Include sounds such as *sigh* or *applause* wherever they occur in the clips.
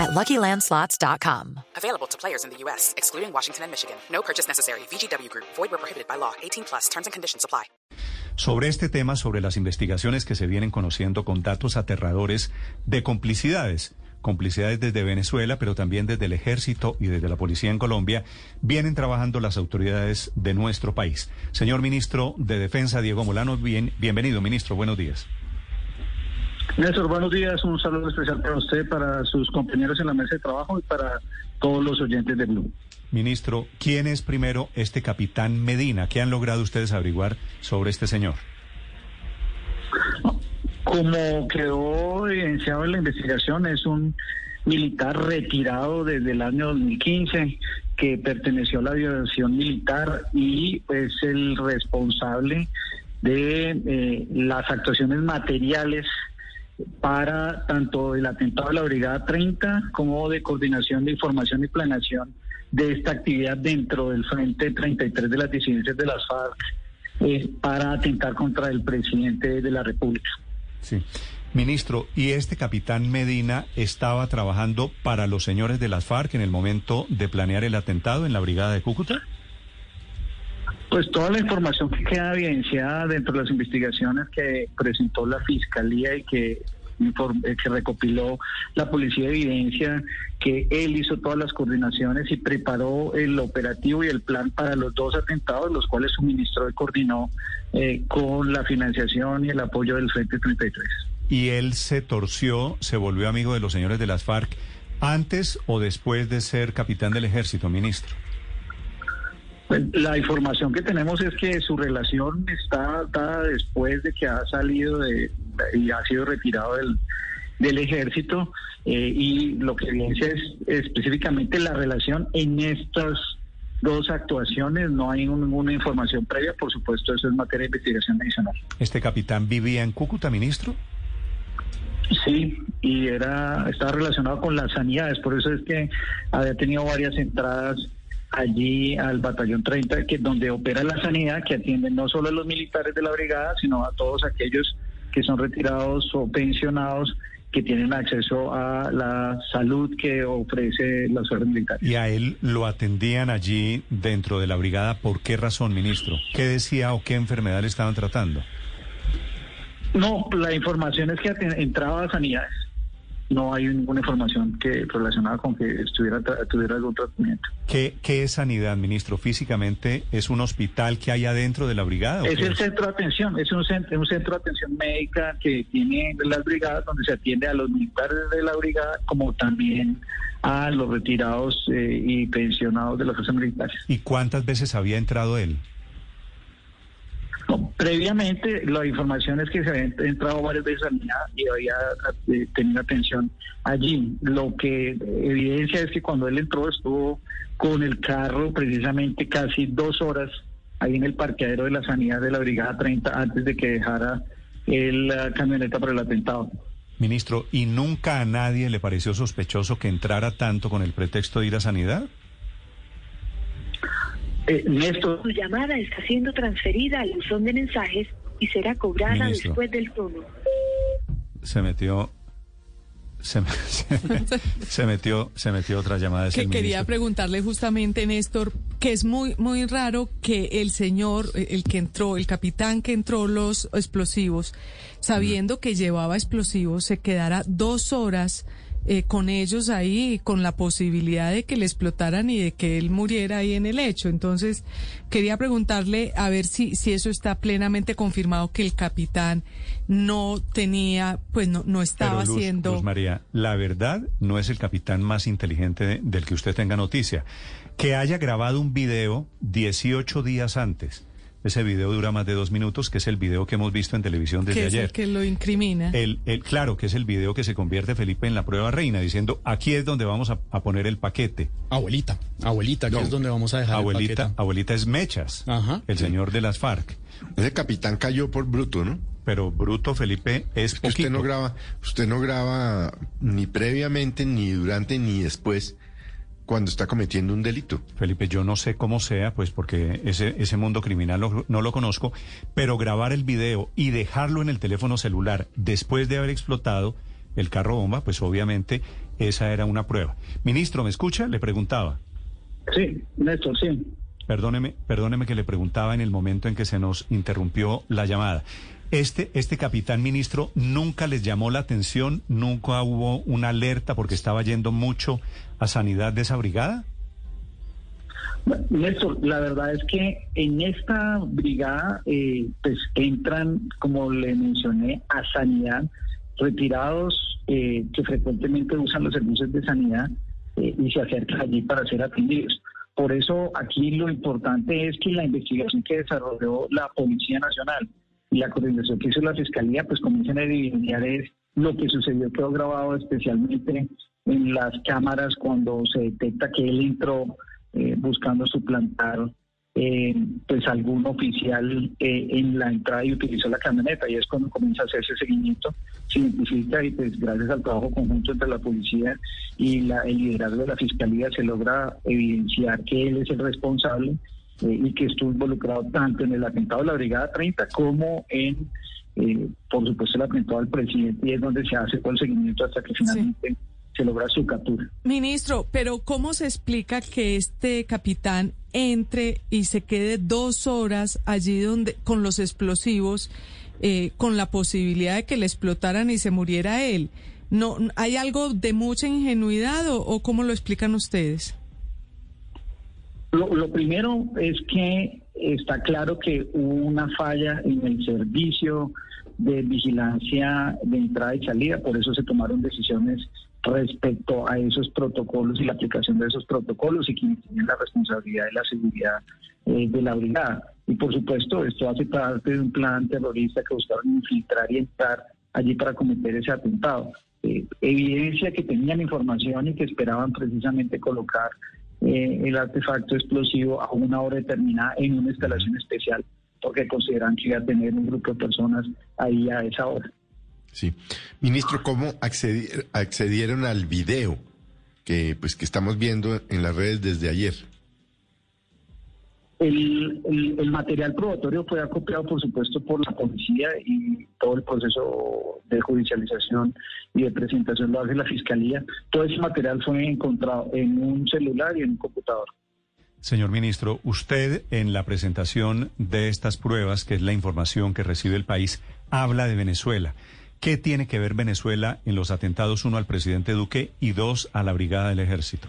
at LuckyLandSlots.com. Available to players in the U.S., excluding Washington and Michigan. No purchase necessary. VGW Group. Void where prohibited by law. 18 plus. Terms and conditions apply. Sobre este tema, sobre las investigaciones que se vienen conociendo con datos aterradores de complicidades, complicidades desde Venezuela, pero también desde el ejército y desde la policía en Colombia, vienen trabajando las autoridades de nuestro país. Señor ministro de Defensa, Diego Molano, bien, bienvenido, ministro, buenos días. Néstor, buenos días. Un saludo especial para usted, para sus compañeros en la mesa de trabajo y para todos los oyentes de Blue. Ministro, ¿quién es primero este capitán Medina? ¿Qué han logrado ustedes averiguar sobre este señor? Como quedó evidenciado en la investigación, es un militar retirado desde el año 2015 que perteneció a la aviación militar y es el responsable de eh, las actuaciones materiales para tanto el atentado de la Brigada 30 como de coordinación de información y planeación de esta actividad dentro del Frente 33 de las disidencias de las FARC eh, para atentar contra el presidente de la República. Sí. Ministro, ¿y este capitán Medina estaba trabajando para los señores de las FARC en el momento de planear el atentado en la Brigada de Cúcuta? Pues toda la información que queda evidenciada dentro de las investigaciones que presentó la Fiscalía y que eh, que recopiló la policía de evidencia que él hizo todas las coordinaciones y preparó el operativo y el plan para los dos atentados, los cuales suministró y coordinó eh, con la financiación y el apoyo del Frente 33. ¿Y él se torció, se volvió amigo de los señores de las FARC antes o después de ser capitán del ejército, ministro? Pues, la información que tenemos es que su relación está dada después de que ha salido de, y ha sido retirado del, del ejército eh, y lo que evidencia es específicamente la relación en estas dos actuaciones. No hay ninguna información previa, por supuesto, eso es materia de investigación adicional. ¿Este capitán vivía en Cúcuta, ministro? Sí, y era estaba relacionado con las sanidades, por eso es que había tenido varias entradas allí al batallón 30, que donde opera la sanidad, que atiende no solo a los militares de la brigada, sino a todos aquellos que son retirados o pensionados que tienen acceso a la salud que ofrece las fuerzas militares. ¿Y a él lo atendían allí dentro de la brigada? ¿Por qué razón, ministro? ¿Qué decía o qué enfermedad le estaban tratando? No, la información es que entraba a sanidades no hay ninguna información que relacionada con que estuviera tuviera algún tratamiento. ¿Qué, ¿Qué es sanidad, ministro? Físicamente, ¿es un hospital que hay adentro de la brigada? Es el centro de atención, es un centro, un centro de atención médica que tiene las brigadas donde se atiende a los militares de la brigada como también a los retirados eh, y pensionados de las fuerzas militares. ¿Y cuántas veces había entrado él? Previamente la información es que se había entrado varias veces a Mina y había eh, tenido atención allí. Lo que evidencia es que cuando él entró estuvo con el carro precisamente casi dos horas ahí en el parqueadero de la sanidad de la Brigada 30 antes de que dejara la camioneta para el atentado. Ministro, ¿y nunca a nadie le pareció sospechoso que entrara tanto con el pretexto de ir a sanidad? Eh, Néstor. Su llamada está siendo transferida al buzón de mensajes y será cobrada después del tono. Se metió se, *laughs* metió se metió otra llamada que quería preguntarle justamente Néstor que es muy muy raro que el señor el que entró el capitán que entró los explosivos sabiendo que llevaba explosivos se quedara dos horas eh, con ellos ahí, con la posibilidad de que le explotaran y de que él muriera ahí en el hecho. Entonces, quería preguntarle a ver si, si eso está plenamente confirmado que el capitán no tenía, pues no, no estaba haciendo. Luz María, la verdad no es el capitán más inteligente del que usted tenga noticia. Que haya grabado un video 18 días antes Ese video dura más de dos minutos, que es el video que hemos visto en televisión desde que es ayer. el que lo incrimina. El, el, claro, que es el video que se convierte Felipe en la prueba reina, diciendo aquí es donde vamos a, a poner el paquete. Abuelita, abuelita, que No. es donde vamos a dejar el Abuelita, paquete. abuelita es Mechas, Ajá. el señor de las FARC. Ese capitán cayó por bruto, ¿no? Pero Bruto Felipe es Que usted no graba, usted no graba ni previamente, ni durante, ni después cuando está cometiendo un delito. Felipe, yo no sé cómo sea, pues porque ese, ese mundo criminal lo- no lo conozco, pero grabar el video y dejarlo en el teléfono celular después de haber explotado el carro bomba, pues obviamente esa era una prueba. Ministro, ¿me escucha? Le preguntaba. Sí, Néstor, sí. Perdóneme, perdóneme que le preguntaba en el momento en que se nos interrumpió la llamada. Este, este capitán ministro nunca les llamó la atención, nunca hubo una alerta porque estaba yendo mucho a sanidad de esa brigada. Bueno, Néstor, la verdad es que en esta brigada eh, pues entran, como le mencioné, a sanidad retirados eh, que frecuentemente usan los servicios de sanidad eh, y se acercan allí para ser atendidos. Por eso aquí lo importante es que la investigación que desarrolló la Policía Nacional y la coordinación que hizo la Fiscalía pues comiencen a evidenciar es lo que sucedió, quedó grabado especialmente en las cámaras cuando se detecta que él entró eh, buscando suplantar eh, pues algún oficial eh, en la entrada y utilizó la camioneta. Y es cuando comienza a hacerse seguimiento, se y pues gracias al trabajo conjunto entre la policía y la, el liderazgo de la fiscalía se logra evidenciar que él es el responsable eh, y que estuvo involucrado tanto en el atentado de la Brigada 30 como en, eh, por supuesto, el atentado al presidente y es donde se hace todo el seguimiento hasta que finalmente se logra su captura. Ministro, pero ¿cómo se explica que este capitán entre y se quede dos horas allí donde con los explosivos, eh, con la posibilidad de que le explotaran y se muriera él? No, ¿Hay algo de mucha ingenuidad o, o cómo lo explican ustedes? Lo, primero es que está claro que hubo una falla en el servicio de vigilancia de entrada y salida, por eso se tomaron decisiones respecto a esos protocolos y la aplicación de esos protocolos y quienes tienen la responsabilidad de la seguridad eh, de la brigada. Y por supuesto, esto hace parte de un plan terrorista que buscaron infiltrar y entrar allí para cometer ese atentado. Eh, evidencia que tenían información y que esperaban precisamente colocar eh, el artefacto explosivo a una hora determinada en una instalación especial porque consideran que iba a tener un grupo de personas ahí a esa hora. Sí. Ministro, ¿cómo accedi- accedieron al video que, pues, que estamos viendo en las redes desde ayer? El, material probatorio fue acopiado, por supuesto, por la policía y todo el proceso de judicialización y de presentación lo hace la fiscalía. Todo ese material fue encontrado en un celular y en un computador. Señor ministro, usted en la presentación de estas pruebas, que es la información que recibe el país, habla de Venezuela. ¿Qué tiene que ver Venezuela en los atentados, uno al presidente Duque y dos a la Brigada del Ejército?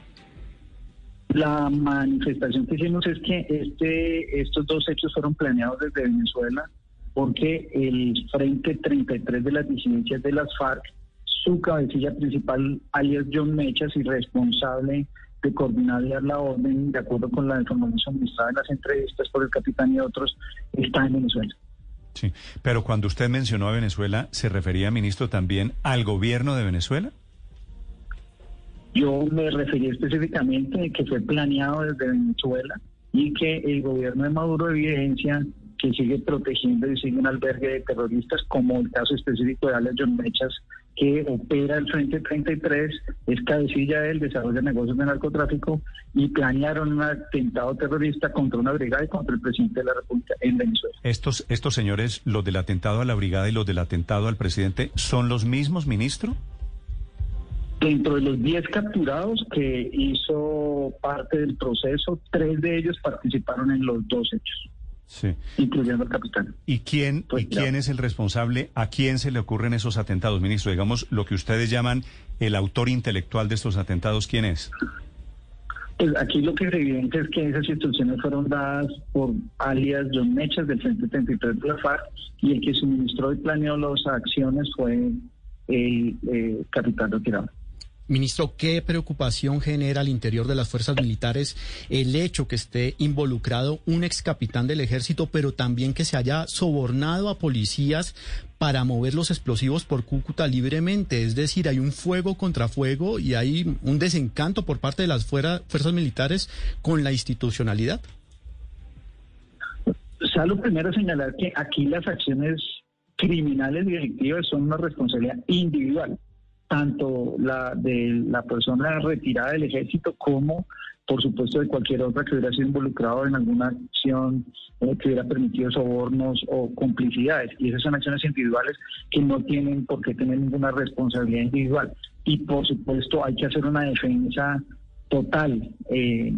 La manifestación que hicimos es que este, estos dos hechos fueron planeados desde Venezuela porque el Frente 33 de las disidencias de las FARC, su cabecilla principal, alias John Mechas, y responsable de coordinar la orden, de acuerdo con la información suministrada en las entrevistas por el capitán y otros, está en Venezuela. Sí, pero cuando usted mencionó a Venezuela, ¿se refería, ministro, también al gobierno de Venezuela? Yo me referí específicamente de que fue planeado desde Venezuela y que el gobierno de Maduro evidencia que sigue protegiendo y sigue un albergue de terroristas, como el caso específico de Alex John Mechas, que opera el Frente 33, es cabecilla del desarrollo de negocios de narcotráfico y planearon un atentado terrorista contra una brigada y contra el presidente de la República en Venezuela. Estos, estos señores, los del atentado a la brigada y los del atentado al presidente, ¿son los mismos, ministro? Dentro de los 10 capturados que hizo parte del proceso, tres de ellos participaron en los dos hechos, Sí. incluyendo al capitán. ¿Y quién, Pues ¿Y quién es el responsable? ¿A quién se le ocurren esos atentados, ministro? Digamos, lo que ustedes llaman el autor intelectual de estos atentados, ¿quién es? Pues aquí lo que se evidencia es que esas instrucciones fueron dadas por alias John Mechas del Frente 33 de la FARC y el que suministró y planeó las acciones fue el eh, capitán retirado. Ministro, ¿qué preocupación genera al interior de las fuerzas militares el hecho que esté involucrado un ex capitán del ejército, pero también que se haya sobornado a policías para mover los explosivos por Cúcuta libremente? Es decir, hay un fuego contra fuego y hay un desencanto por parte de las fuerzas militares con la institucionalidad. Salvo primero señalar que aquí las acciones criminales y delictivas son una responsabilidad individual tanto la de la persona retirada del ejército como, por supuesto, de cualquier otra que hubiera sido involucrado en alguna acción eh, que hubiera permitido sobornos o complicidades. Y esas son acciones individuales que no tienen por qué tener ninguna responsabilidad individual. Y, por supuesto, hay que hacer una defensa total. Eh,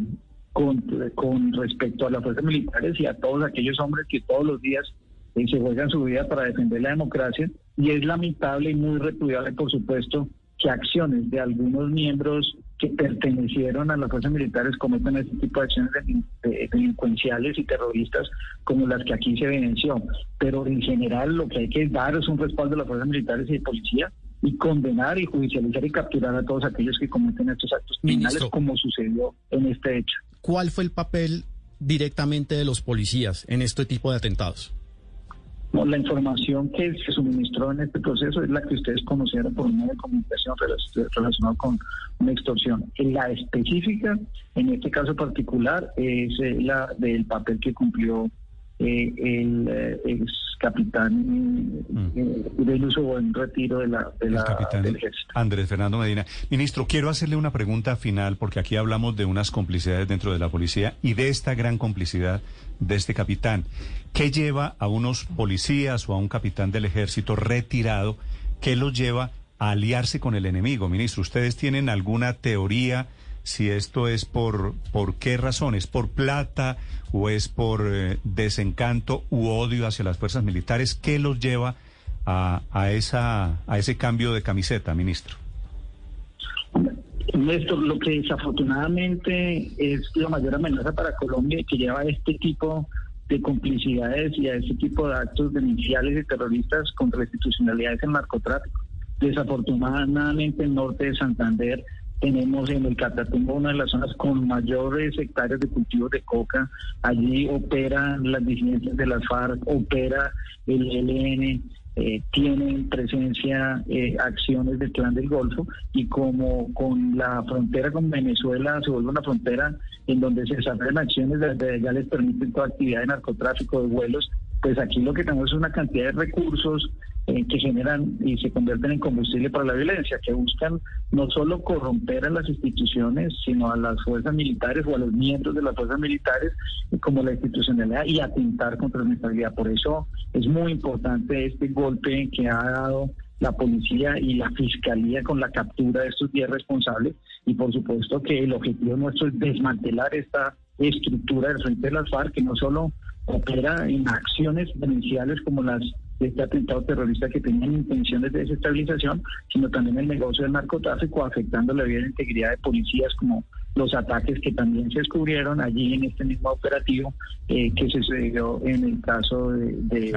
con, respecto a las fuerzas militares y a todos aquellos hombres que todos los días y se juegan su vida para defender la democracia y es lamentable y muy repudiable, por supuesto, que acciones de algunos miembros que pertenecieron a las fuerzas militares cometan este tipo de acciones delincuenciales y terroristas como las que aquí se evidenció. Pero en general lo que hay que dar es un respaldo a las fuerzas militares y de policía y condenar y judicializar y capturar a todos aquellos que cometen estos actos criminales como sucedió en este hecho. ¿Cuál fue el papel directamente de los policías en este tipo de atentados? La información que se suministró en este proceso es la que ustedes conocieron por medio de comunicación relacionada con una extorsión. La específica, en este caso particular, es eh, la del papel que cumplió eh, el eh, ex capitán mm. eh, del uso en retiro de la, de la del ejército. Andrés Fernando Medina. Ministro, quiero hacerle una pregunta final porque aquí hablamos de unas complicidades dentro de la policía y de esta gran complicidad de este capitán. ¿Qué lleva a unos policías o a un capitán del ejército retirado? ¿Qué los lleva a aliarse con el enemigo, ministro? ¿Ustedes tienen alguna teoría? Si esto es por, por qué razones, por plata o es por eh, desencanto u odio hacia las fuerzas militares, ¿qué los lleva a, a, esa, a ese cambio de camiseta, ministro? Néstor, lo que desafortunadamente es la mayor amenaza para Colombia y que lleva a este tipo de complicidades y a este tipo de actos denunciales y terroristas contra la institucionalidad es narcotráfico. Desafortunadamente, el norte de Santander tenemos en el Catatumbo una de las zonas con mayores hectáreas de cultivo de coca. Allí operan las disidencias de las FARC, opera el ELN, eh, tienen presencia eh, acciones del clan del Golfo y como con la frontera con Venezuela se vuelve una frontera en donde se desarrollan acciones desde ya les permiten toda actividad de narcotráfico, de vuelos, pues aquí lo que tenemos es una cantidad de recursos eh, que generan y se convierten en combustible para la violencia, que buscan no solo corromper a las instituciones, sino a las fuerzas militares o a los miembros de las fuerzas militares, como la institucionalidad, y atentar contra la estabilidad. Por eso es muy importante este golpe que ha dado la policía y la fiscalía con la captura de estos 10 responsables y por supuesto que el objetivo nuestro es desmantelar esta estructura del frente de las FARC que no solo opera en acciones denunciales como las de este atentado terrorista que tenían intenciones de desestabilización, sino también el negocio del narcotráfico afectando la vida y la integridad de policías como los ataques que también se descubrieron allí en este mismo operativo eh, que se sucedió en el caso de,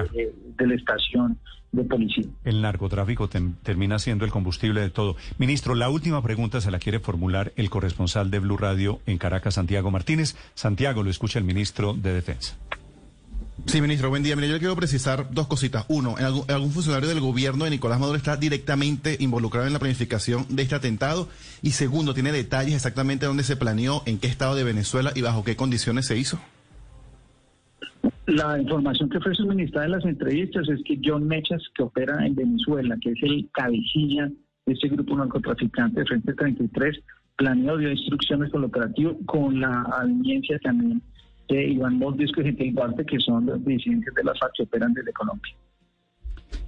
la estación de policía. El narcotráfico termina siendo el combustible de todo. Ministro, la última pregunta se la quiere formular el corresponsal de Blue Radio en Caracas, Santiago Martínez. Santiago, lo escucha el ministro de Defensa. Sí, ministro, buen día. Mire, yo quiero precisar dos cositas. Uno, algún, funcionario del gobierno de Nicolás Maduro está directamente involucrado en la planificación de este atentado? Y segundo, ¿tiene detalles exactamente dónde se planeó, en qué estado de Venezuela y bajo qué condiciones se hizo? La información que fue suministrada en las entrevistas es que John Mechas, que opera en Venezuela, que es el cabecilla de este grupo narcotraficante de Frente 33, planeó, dio instrucciones el operativo con la audiencia también de Iván Moldisco y Gentil Duarte, que son los dirigentes de las FARC que operan desde Colombia.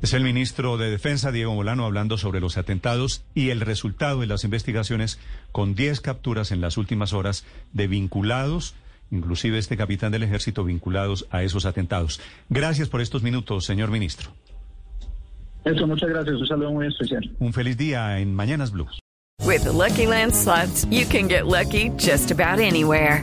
Es el ministro de Defensa, Diego Molano, hablando sobre los atentados y el resultado de las investigaciones con 10 capturas en las últimas horas de vinculados, inclusive este capitán del ejército, vinculados a esos atentados. Gracias por estos minutos, señor ministro. Eso, muchas gracias. Un saludo muy especial. Un feliz día en Mañanas Blue. With Lucky Land slots, you can get lucky just about anywhere.